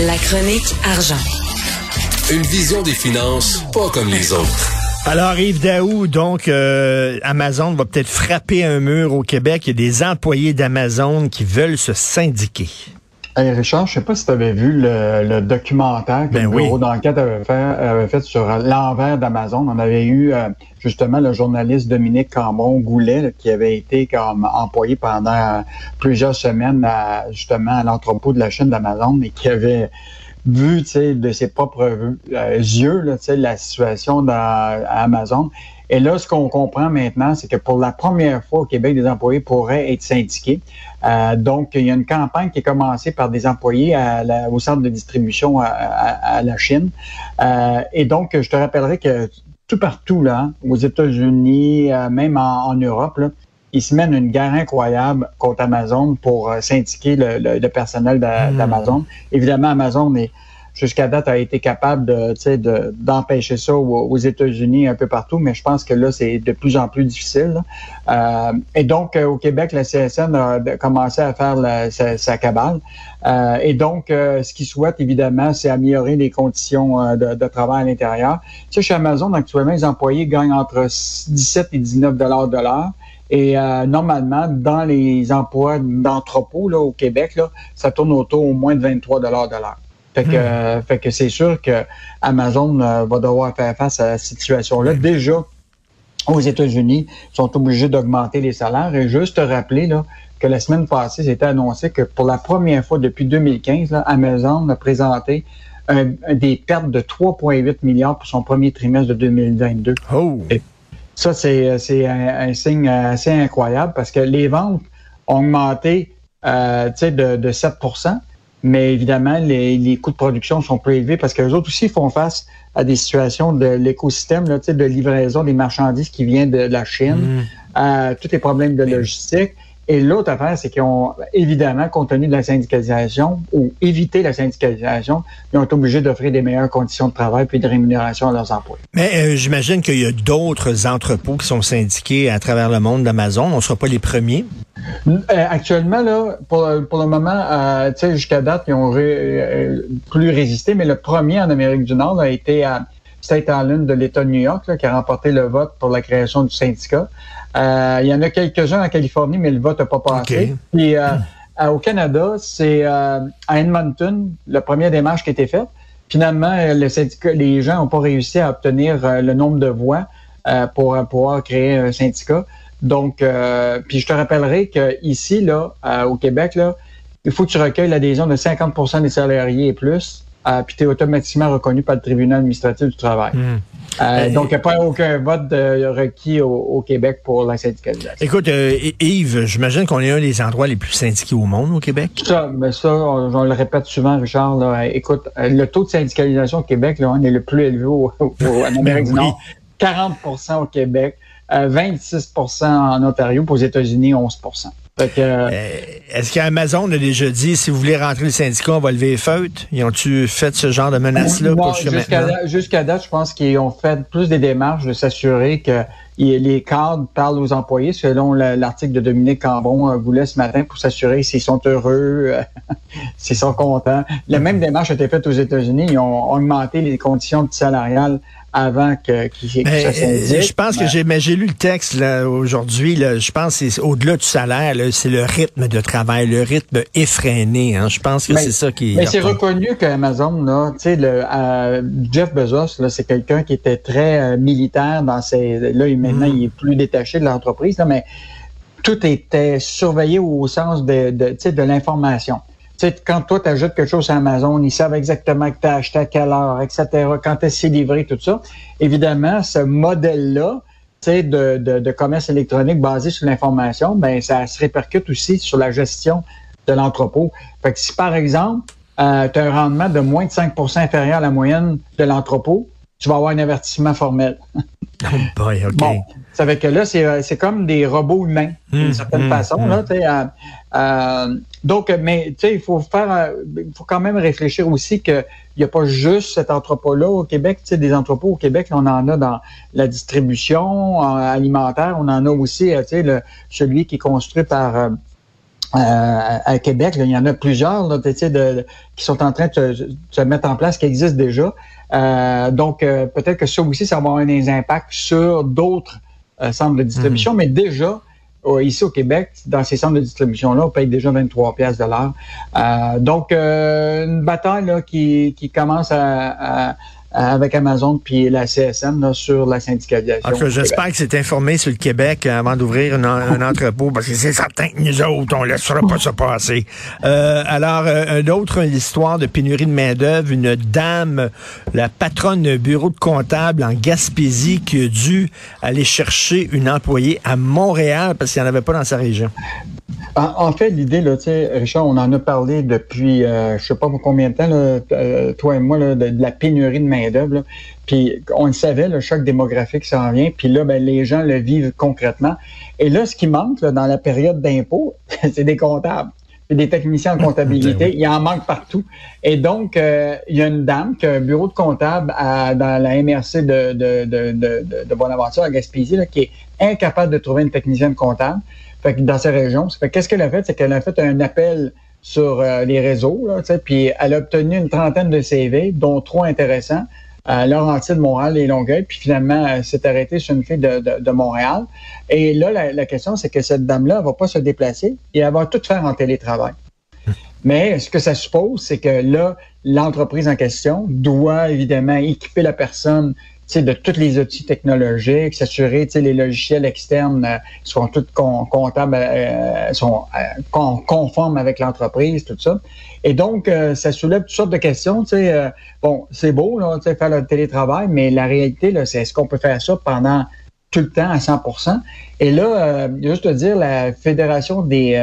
La chronique argent. Une vision des finances pas comme les autres. Alors, Yves Daou, donc, euh, Amazon va peut-être frapper un mur au Québec. Il y a des employés d'Amazon qui veulent se syndiquer. Hey Richard, je sais pas si tu avais vu le, documentaire que Ben le oui. bureau d'enquête avait fait, avait fait sur l'envers d'Amazon. On avait eu euh, justement le journaliste Dominique Cambon-Goulet là, qui avait été comme employé pendant euh, plusieurs semaines à, justement à l'entrepôt de la chaîne d'Amazon et qui avait vu de ses propres euh, yeux là, la situation dans, à Amazon. Et là, ce qu'on comprend maintenant, c'est que pour la première fois au Québec, des employés pourraient être syndiqués. Euh, donc, il y a une campagne qui est commencée par des employés à la- au centre de distribution à, à- à la Chine. Euh, et donc, je te rappellerai que tout partout, là, aux États-Unis, euh, même en, en Europe, là, ils se mènent une guerre incroyable contre Amazon pour syndiquer le, le- le personnel Hmm. d'Amazon. Évidemment, Amazon est jusqu'à date a été capable de, d'empêcher ça aux, États-Unis un peu partout, mais je pense que là, c'est de plus en plus difficile. Euh, et donc, euh, au Québec, la CSN a commencé à faire sa, cabale. Euh, et donc, euh, ce qu'ils souhaitent, évidemment, c'est améliorer les conditions euh, de, travail à l'intérieur. Tu sais, chez Amazon, actuellement, les employés gagnent entre 17 et 19 dollars de l'heure. Et euh, normalement, dans les emplois d'entrepôt au Québec, là, ça tourne autour au moins de 23 dollars de l'heure. Fait que, euh, fait que c'est sûr que Amazon euh, va devoir faire face à cette situation-là. Déjà, aux États-Unis, ils sont obligés d'augmenter les salaires. Et juste te rappeler là, que la semaine passée, c'était annoncé que pour la première fois depuis 2015, là, Amazon a présenté un- un- des pertes de 3,8 milliards pour son premier trimestre de 2022. Oh! Ça, c'est c'est un, un signe assez incroyable parce que les ventes ont augmenté euh, tu sais, de, de 7 mais évidemment, les, les coûts de production sont plus élevés parce que les autres aussi font face à des situations de l'écosystème, de livraison des marchandises qui viennent de la Chine, euh, tous les problèmes de logistique. Et l'autre affaire, c'est qu'ils ont, évidemment, compte tenu de la syndicalisation ou éviter la syndicalisation, ils ont été obligés d'offrir des meilleures conditions de travail puis de rémunération à leurs employés. Mais euh, j'imagine qu'il y a d'autres entrepôts qui sont syndiqués à travers le monde d'Amazon. On ne sera pas les premiers. Euh, actuellement, là, pour, pour le moment, euh, tu sais, jusqu'à date, ils ont ré- euh, plus résisté, mais le premier en Amérique du Nord a été à State Island de l'État de New York, là, qui a remporté le vote pour la création du syndicat. Euh, il y en a quelques-uns en Californie, mais le vote n'a pas passé. Puis, euh, au Canada, c'est euh, à Edmonton, la première démarche qui a été faite. Finalement, le syndicat, les gens n'ont pas réussi à obtenir le nombre de voix pour pouvoir créer un syndicat. Donc, puis je te rappellerai que ici, là, au Québec, là, il faut que tu recueilles l'adhésion de 50% des salariés et plus, euh, puis tu es automatiquement reconnu par le tribunal administratif du travail. Hmm. Euh, Euh, donc, il n'y a pas aucun vote de- requis au, au Québec pour la syndicalisation. Écoute, euh, Yves, j'imagine qu'on est un des endroits les plus syndiqués au monde au Québec. Ça, mais ça, on, on le répète souvent, Richard. Là, écoute, le taux de syndicalisation au Québec, là, on est le plus élevé au, au- en Amérique du oui. Nord. 40% au Québec, euh, 26% en Ontario, puis aux États-Unis, 11 Fait que, euh, Euh, Est-ce qu'Amazon a déjà dit, si vous voulez rentrer le syndicat, on va lever les feutres? Ils ont-tu fait ce genre de menace-là? Jusqu'à jusqu'à maintenant? date, je pense qu'ils ont fait plus des démarches de s'assurer que les cadres parlent aux employés, selon le- l'article de Dominique Cambon euh, voulait ce matin, pour s'assurer s'ils sont heureux, euh, s'ils sont contents. La même démarche a été faite aux États-Unis. Ils ont augmenté les conditions salariales avant que qu'ils que ça euh, s'indique. je pense que j'ai mais j'ai lu le texte là aujourd'hui. là, Je pense que c'est au-delà du salaire, là, c'est le rythme de travail, le rythme effréné. Hein, je pense que Mais- c'est ça qui. Mais c'est reconnu qu'Amazon, là, tu sais, le euh, Jeff Bezos, là, c'est quelqu'un qui était très euh, militaire dans ses. Là, maintenant, Mm. il est plus détaché de l'entreprise, là, mais tout était surveillé au sens de, de l'information. Tu sais, quand toi, tu ajoutes quelque chose sur Amazon, ils savent exactement que tu as acheté à quelle heure, etc., quand c'est livré, tout ça. Évidemment, ce modèle-là, tu de, de, de commerce électronique basé sur l'information, ben ça se répercute aussi sur la gestion de l'entrepôt. Fait que si, par exemple, euh, tu as un rendement de moins de 5% inférieur à la moyenne de l'entrepôt, tu vas avoir un avertissement formel. Oh boy, OK. Bon, ça fait que là, c'est, euh, c'est comme des robots humains, d'une Hum, certaine hum, façon. Là, sais, euh, euh, donc, mais il faut faire, euh, il faut quand même réfléchir aussi qu'il n'y a pas juste cet entrepôt-là au Québec. Des entrepôts au Québec, on en a dans la distribution euh, alimentaire, on en a aussi, euh, tu sais, le, celui qui est construit par euh, à Québec, il y en a plusieurs là, de, qui sont en train de se, mettre en place, qui existent déjà. donc, peut-être que ça aussi, ça va avoir des impacts sur d'autres centres de distribution, mhm. mais déjà, ici au Québec, dans ces centres de distribution-là, on paye déjà 23 pièces de l'heure. donc, une bataille là, qui, qui commence à, avec Amazon puis la CSM sur la syndicalisation. J'espère que c'est informé sur le Québec avant d'ouvrir un entrepôt, parce que c'est certain que nous autres, on laissera pas ça passer. Euh, alors, euh, une autre histoire de pénurie de main-d'œuvre, une dame, la patronne d'un bureau de comptable en Gaspésie, qui a dû aller chercher une employée à Montréal parce qu'il n'y en avait pas dans sa région. En, fait, l'idée, là, tu sais, Richard, on en a parlé depuis, euh, je sais pas pour combien de temps, euh, toi et moi, de, la pénurie de main-d'œuvre. Puis on le savait, le choc démographique s'en vient. Puis là, ben, les gens le vivent concrètement. Et là, ce qui manque dans la période d'impôt, c'est des comptables. des techniciens en comptabilité. Ben il en manque partout. Et donc, euh, il y a une dame qui a un bureau de comptable dans la MRC de, de, de, de, Bonaventure à Gaspésie là, qui est incapable de trouver une technicienne comptable dans sa région. qu'est-ce qu'elle a fait? C'est qu'elle a fait un appel sur euh, les réseaux, là, puis elle a obtenu une trentaine de CV, dont trois intéressants, à Laurentides, Montréal et Longueuil, puis finalement, elle s'est arrêtée sur une fille de, Montréal. Et là, la, question, c'est que cette dame-là, elle va pas se déplacer et elle va tout faire en télétravail. Mais ce que ça suppose, c'est que là, l'entreprise en question doit évidemment équiper la personne de tous les outils technologiques, s'assurer que les logiciels externes euh, sont tous comptables, euh, sont euh, conformes avec l'entreprise, tout ça. Et donc, ça soulève toutes sortes de questions. bon, c'est beau, là, faire le télétravail, mais la réalité, c'est est-ce qu'on peut faire ça pendant tout le temps à 100% Et là, juste te dire, la Fédération des,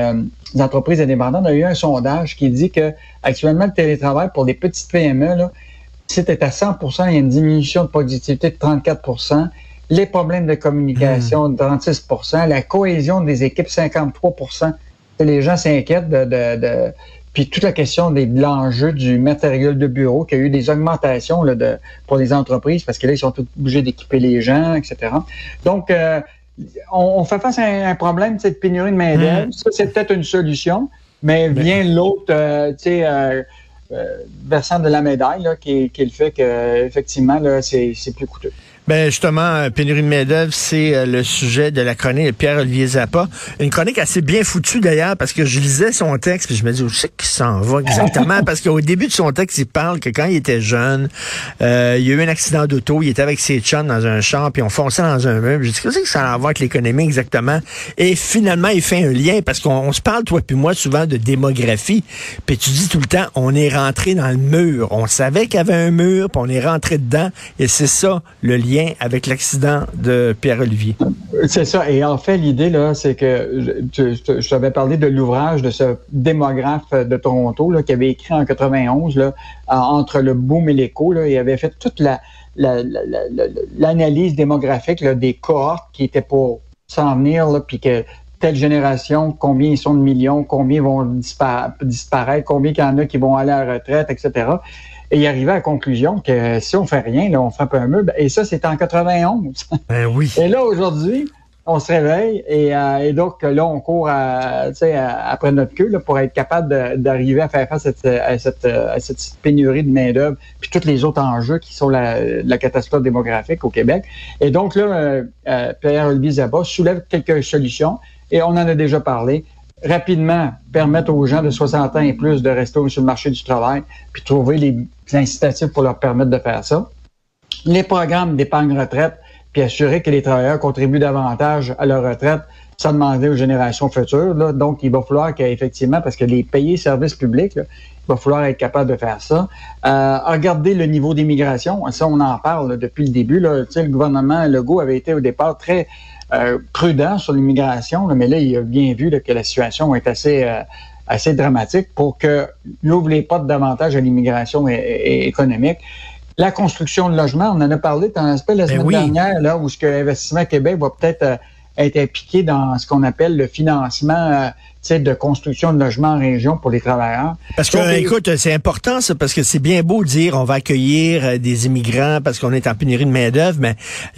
entreprises indépendantes a eu un sondage qui dit que actuellement, le télétravail pour les petites PME, là, c'était à 100% il y a une diminution de productivité de 34% les problèmes de communication de 36% la cohésion des équipes 53% Les gens s'inquiètent de, Puis toute la question de l'enjeu du matériel de bureau, qui a eu des augmentations là, de, pour les entreprises, parce que là, ils sont obligés d'équiper les gens, etc. Donc, euh, on, fait face à un, problème de pénurie de main-d'œuvre. Hmm. Ça, c'est peut-être une solution, mais vient l'autre, euh, tu sais, euh, versant de la médaille, qui, qui, est le fait qu'effectivement, c'est plus coûteux. Ben justement, euh, pénurie de main-d'œuvre, c'est euh, le sujet de la chronique de Pierre-Olivier Zappa. Une chronique assez bien foutue d'ailleurs, parce que je lisais son texte, puis je me dis, où c'est qu'il s'en va exactement? parce qu'au début de son texte, il parle que quand il était jeune, euh, il y a eu un accident d'auto, il était avec ses chums dans un champ, puis on fonçait dans un meuble. Je dis, qu'est-ce que ça a à voir avec l'économie exactement? Et finalement, il fait un lien, parce qu'on se parle, toi puis moi, souvent de démographie, puis tu dis tout le temps, on est rentré dans le mur. On savait qu'il y avait un mur, puis on est rentré dedans, et c'est ça, le lien avec l'accident de Pierre-Olivier. C'est ça. Et en fait, l'idée, là, c'est que je, t'avais parlé de l'ouvrage de ce démographe de Toronto là, qui avait écrit en 91, là, entre le boom et l'écho. Il avait fait toute la, l'analyse démographique des cohortes qui étaient pour s'en venir, puis que telle génération, combien ils sont de millions, combien vont disparaître, combien il y en a qui vont aller à la retraite, etc. Et il arrivait à la conclusion que si on fait rien, là, on frappe un meuble. Et ça, c'était en 91. Ben oui. Et là, aujourd'hui, on se réveille et, euh, donc là, on court à, après notre queue là, pour être capable d'arriver à faire face à cette, à cette, pénurie de main-d'œuvre, puis tous les autres enjeux qui sont la, la catastrophe démographique au Québec. Et donc là, euh, euh Pierre-Olivier Zabat soulève quelques solutions et on en a déjà parlé rapidement permettre aux gens de 60 ans et plus de rester sur le marché du travail, puis trouver les incitatifs pour leur permettre de faire ça. Les programmes d'épargne retraite, puis assurer que les travailleurs contribuent davantage à leur retraite sans demander aux générations futures. Là. Donc, il va falloir qu'effectivement, parce que les payer services publics, il va falloir être capable de faire ça. Euh, regarder le niveau d'immigration, ça, on en parle depuis le début. Là. Le gouvernement Legault avait été au départ très euh, prudent sur l'immigration, mais là, il a bien vu que la situation est assez, euh, assez dramatique pour que ouvre les portes davantage à l'immigration économique. La construction de logements, on en a parlé dans l'aspect la ben semaine dernière, là, où ce que Investissement Québec va peut-être euh, être impliqué dans ce qu'on appelle le financement de construction de logements en région pour les travailleurs. Parce que, écoute, c'est important ça, parce que c'est bien beau de dire on va accueillir euh, des immigrants parce qu'on est en pénurie de main-d'œuvre, mais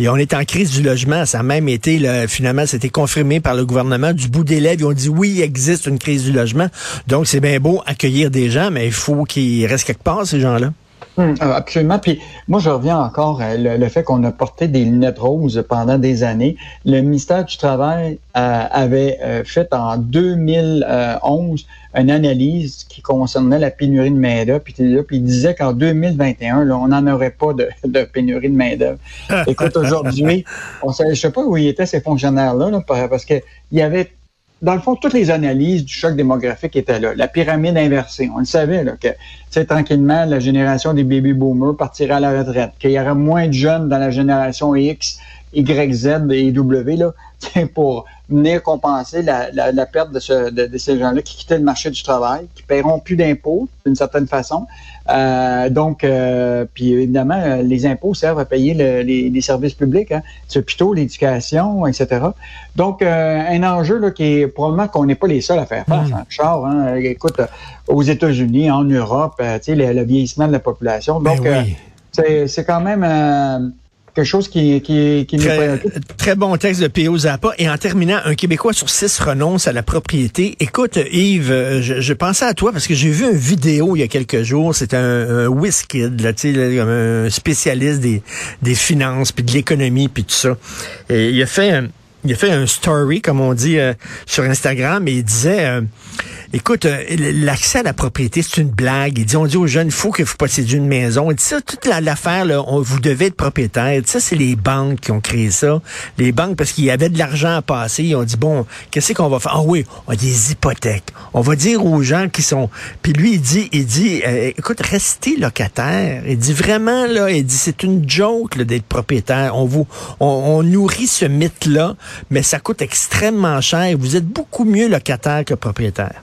on est en crise du logement. Ça a même été, finalement, c'était confirmé par le gouvernement. Du bout des lèvres, ils ont dit oui, il existe une crise du logement. Donc, c'est bien beau accueillir des gens, mais il faut qu'ils restent quelque part, ces gens-là. Hum, euh, absolument. Puis moi, je reviens encore à le, fait qu'on a porté des lunettes roses pendant des années. Le ministère du Travail euh, avait euh, fait en 2011 une analyse qui concernait la pénurie de main-d'œuvre. Puis, puis il disait qu'en 2021, là, on n'en aurait pas de, pénurie de main-d'œuvre. Écoute, aujourd'hui, on sait, je sais pas où étaient ces fonctionnaires-là, là, parce qu'il y avait dans le fond, toutes les analyses du choc démographique étaient là. La pyramide inversée. On le savait, là, que, tranquillement, la génération des baby boomers partirait à la retraite, qu'il y aurait moins de jeunes dans la génération X, Y, Z et W, là, pour venir compenser la, la, perte de, ce, de, ces gens-là qui quittaient le marché du travail, qui paieront plus d'impôts d'une certaine façon. Euh, donc, euh, puis évidemment, euh, les impôts servent à payer les, les, services publics, hein, les hôpitaux, l'éducation, etc. Donc, un enjeu là, qui est probablement qu'on n'est pas les seuls à faire face. Mm. Hein, Charles, hein, écoute, aux États-Unis, en Europe, tu sais, le, vieillissement de la population. Ben donc, c'est quand même quelque chose qui, qui, qui très, très bon texte de P.O. Zappa. Et en terminant, un Québécois sur six renonce à la propriété. Écoute, Yves, euh, je, je pensais à toi parce que j'ai vu une vidéo il y a quelques jours. C'est un, un WizKid, là, comme un spécialiste des, des finances, puis de l'économie, puis tout ça. Et il a fait un, il a fait un story, comme on dit, euh, sur Instagram, et il disait... Euh, Écoute, euh, l'accès à la propriété, c'est une blague. Il dit, on dit aux jeunes, il faut que vous possédiez une maison. Dit ça, toute l'affaire, vous devez être propriétaire. Ça, c'est les banques qui ont créé ça. Les banques, parce qu'il y avait de l'argent à passer, ils ont dit, bon, qu'est-ce qu'on va faire? Ah oui, on a des hypothèques. On va dire aux gens qui sont... Puis lui, il dit, il dit, euh, écoute, restez locataire. Il dit vraiment, là, il dit, c'est une joke d'être propriétaire. On vous, on nourrit ce mythe-là, mais ça coûte extrêmement cher. Vous êtes beaucoup mieux locataire que propriétaire.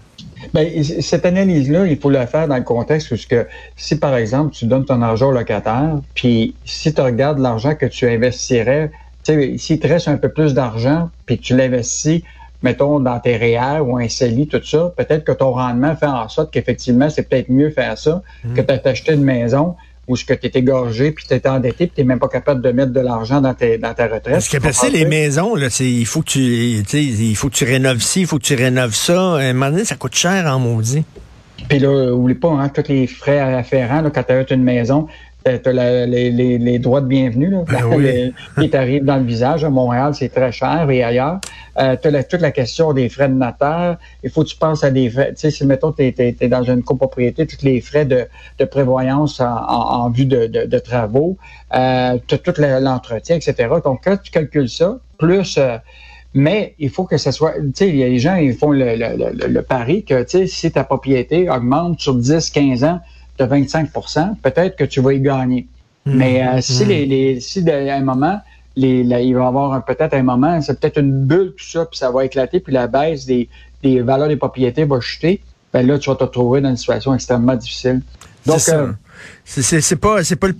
Bien, cette analyse-là, il faut la faire dans le contexte parce que si, par exemple, tu donnes ton argent au locataire, puis si tu regardes l'argent que tu investirais, tu sais, s'il te reste un peu plus d'argent, puis que tu l'investis, mettons, dans tes REER ou un CELI, tout ça, peut-être que ton rendement fait en sorte qu'effectivement, c'est peut-être mieux faire ça mmh. que de t'acheter une maison ou ce que tu es égorgé, puis tu es endetté, puis tu même pas capable de mettre de l'argent dans, dans ta retraite. Ce qui est passé, les maisons, là, c'est, il faut que tu, il faut que tu rénoves ci, il faut que tu rénoves ça. À un moment donné, ça coûte cher en maudit. Puis là, oublie pas, hein, tous les frais afférents, là, quand tu as une maison, tu as les, les, les, droits de bienvenue là, ben oui. qui t'arrivent dans le visage. À Montréal, c'est très cher et ailleurs. Euh, tu as toute la question des frais de notaire. Il faut que tu penses à des frais. Tu sais, si, mettons, tu es, dans une copropriété, tous les frais de, de prévoyance en, en, vue de, de, de travaux, euh, tu as tout l'entretien, etc. Donc, quand tu calcules ça, plus... Euh, mais il faut que ce soit, tu sais, les gens, ils font le, le, le, pari que, tu sais, si ta propriété augmente sur 10, 15 ans, de 25% peut-être que tu vas y gagner. Hmm. Mais euh, si, hmm. les, les, si à un moment, les, il va y avoir peut-être un moment, c'est peut-être une bulle, tout ça, puis ça va éclater, puis la baisse des, des valeurs des propriétés va chuter, ben là, tu vas te retrouver dans une situation extrêmement difficile. Donc, c'est euh, pas, c'est pas le